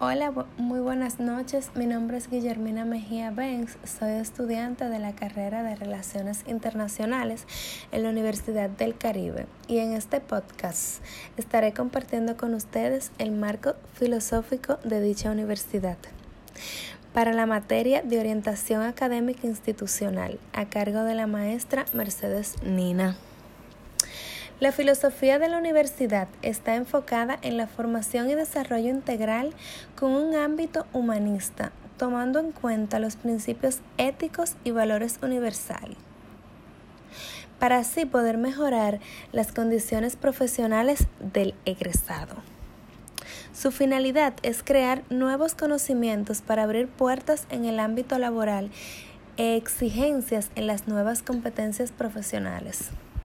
Hola, muy buenas noches. Mi nombre es Guillermina Mejía Benz. Soy estudiante de la carrera de Relaciones Internacionales en la Universidad del Caribe y en este podcast estaré compartiendo con ustedes el marco filosófico de dicha universidad. Para la materia de orientación académica institucional, a cargo de la maestra Mercedes Nina. La filosofía de la universidad está enfocada en la formación y desarrollo integral con un ámbito humanista, tomando en cuenta los principios éticos y valores universales, para así poder mejorar las condiciones profesionales del egresado. Su finalidad es crear nuevos conocimientos para abrir puertas en el ámbito laboral e exigencias en las nuevas competencias profesionales.